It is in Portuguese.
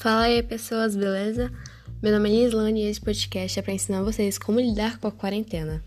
Fala aí, pessoas, beleza? Meu nome é Lislane e esse podcast é para ensinar vocês como lidar com a quarentena.